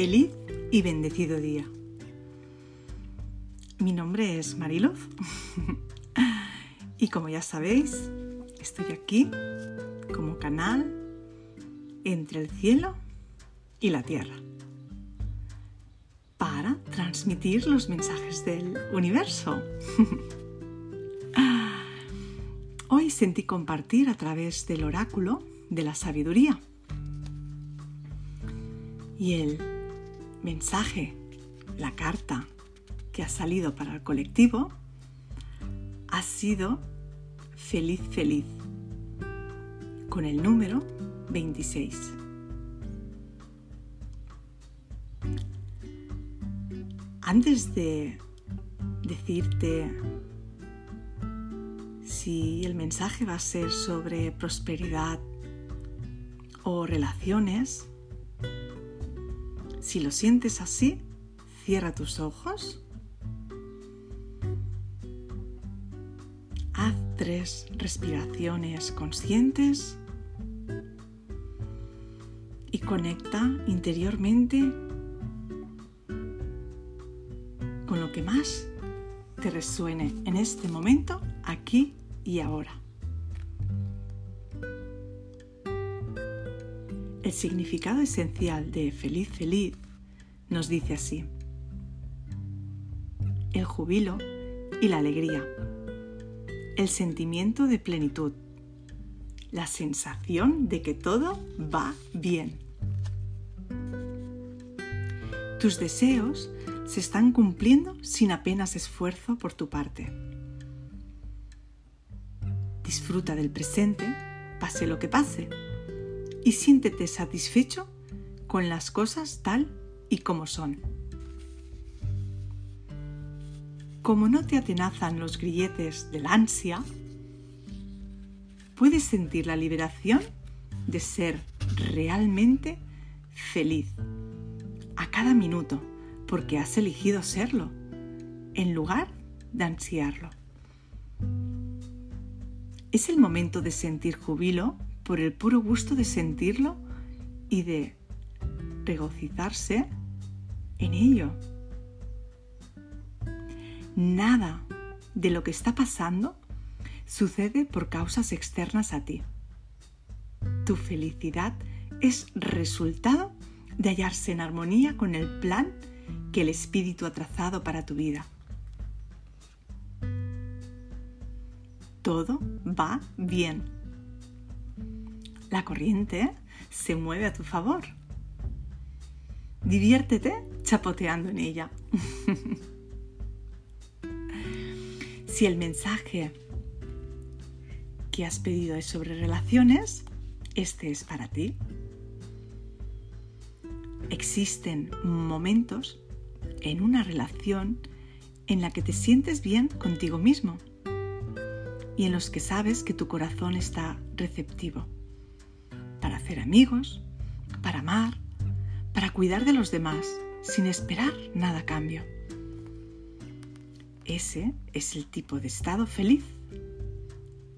Feliz y bendecido día. Mi nombre es Mariloz y como ya sabéis, estoy aquí como canal entre el cielo y la tierra para transmitir los mensajes del universo. Hoy sentí compartir a través del oráculo de la sabiduría y el mensaje, la carta que ha salido para el colectivo ha sido feliz, feliz, con el número 26. Antes de decirte si el mensaje va a ser sobre prosperidad o relaciones, si lo sientes así, cierra tus ojos. Haz tres respiraciones conscientes y conecta interiormente con lo que más te resuene en este momento, aquí y ahora. El significado esencial de feliz feliz nos dice así. El jubilo y la alegría. El sentimiento de plenitud. La sensación de que todo va bien. Tus deseos se están cumpliendo sin apenas esfuerzo por tu parte. Disfruta del presente, pase lo que pase y siéntete satisfecho con las cosas tal y como son. Como no te atenazan los grilletes del ansia, puedes sentir la liberación de ser realmente feliz a cada minuto porque has elegido serlo en lugar de ansiarlo. Es el momento de sentir jubilo por el puro gusto de sentirlo y de regocijarse en ello. Nada de lo que está pasando sucede por causas externas a ti. Tu felicidad es resultado de hallarse en armonía con el plan que el espíritu ha trazado para tu vida. Todo va bien la corriente se mueve a tu favor. Diviértete chapoteando en ella. si el mensaje que has pedido es sobre relaciones, este es para ti. Existen momentos en una relación en la que te sientes bien contigo mismo y en los que sabes que tu corazón está receptivo hacer amigos, para amar, para cuidar de los demás, sin esperar nada a cambio. Ese es el tipo de estado feliz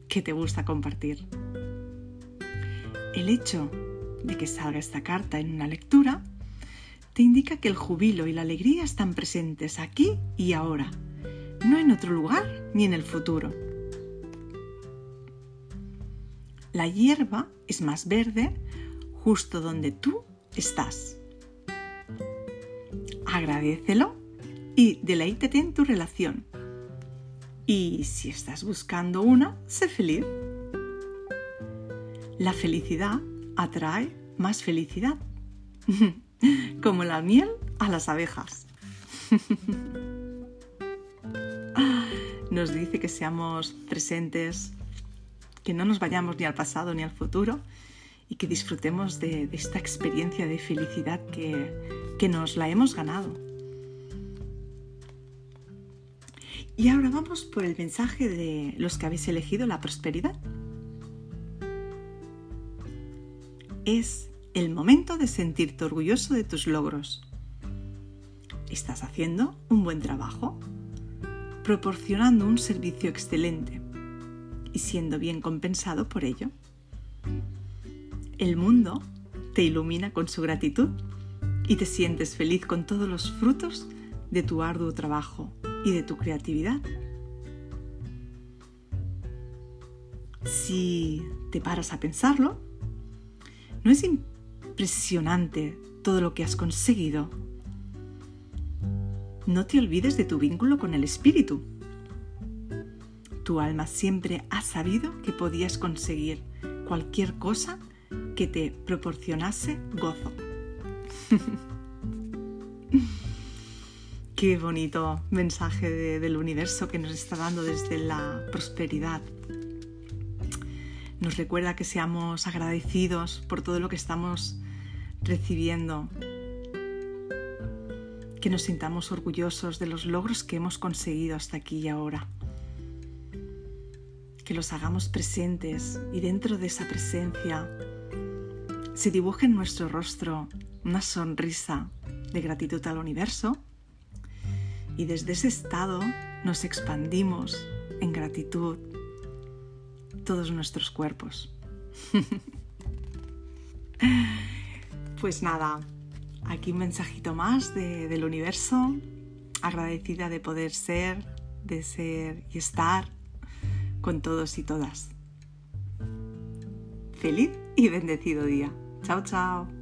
que te gusta compartir. El hecho de que salga esta carta en una lectura te indica que el jubilo y la alegría están presentes aquí y ahora, no en otro lugar ni en el futuro. La hierba es más verde justo donde tú estás. Agradecelo y deleítete en tu relación. Y si estás buscando una, sé feliz. La felicidad atrae más felicidad, como la miel a las abejas. Nos dice que seamos presentes que no nos vayamos ni al pasado ni al futuro y que disfrutemos de, esta experiencia de felicidad que, que nos la hemos ganado. Y ahora vamos por el mensaje de los que habéis elegido la prosperidad. Es el momento de sentirte orgulloso de tus logros. Estás haciendo un buen trabajo, proporcionando un servicio excelente y siendo bien compensado por ello. El mundo te ilumina con su gratitud y te sientes feliz con todos los frutos de tu arduo trabajo y de tu creatividad. Si te paras a pensarlo, ¿no es impresionante todo lo que has conseguido? No te olvides de tu vínculo con el espíritu. Tu alma siempre ha sabido que podías conseguir cualquier cosa que te proporcionase gozo. Qué bonito mensaje del universo que nos está dando desde la prosperidad. Nos recuerda que seamos agradecidos por todo lo que estamos recibiendo, que nos sintamos orgullosos de los logros que hemos conseguido hasta aquí y ahora, que los hagamos presentes y dentro de esa presencia se dibuje en nuestro rostro una sonrisa de gratitud al universo y desde ese estado nos expandimos en gratitud todos nuestros cuerpos. pues nada, aquí un mensajito más del universo, agradecida de poder ser, de ser y estar con todos y todas. Feliz y bendecido día. Chao, chao.